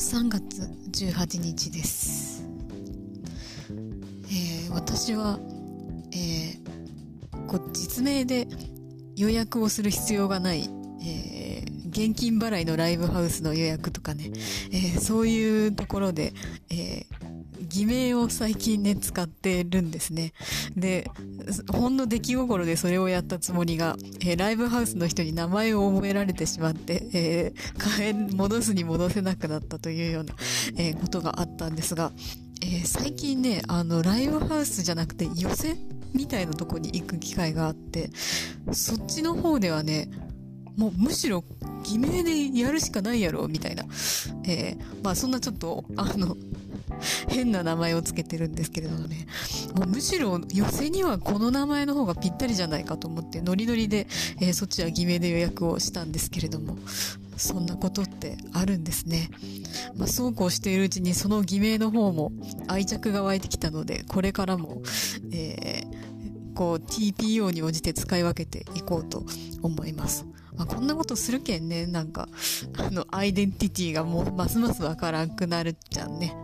3月18日です。えー私は、えーこ実名で予約をする必要がない、えー現金払いのライブハウスの予約とかね、えーそういうところで、えー偽名を最近ね、使ってるんですね。で、ほんの出来心でそれをやったつもりが、えーライブハウスの人に名前を覚えられてしまって、えー変え、戻すに戻せなくなったというような、えーことがあったんですが、えー最近ね、あの、ライブハウスじゃなくて寄せみたいなとこに行く機会があって、そっちの方ではね、もうむしろ偽名でやるしかないやろ、みたいな。えーまあそんなちょっと、あの、変な名前をつけてるんですけれどもね。もうむしろ寄せにはこの名前の方がぴったりじゃないかと思って、ノリノリで、えーそっちは偽名で予約をしたんですけれども、そんなことってあるんですね。まあそうこうしているうちにその偽名の方も愛着が湧いてきたので、これからも、えーこう TPO に応じて使い分けていこうと思います。まあ、こんなことするけんね、なんか、あの、アイデンティティがもうますますわからんくなるじゃんね。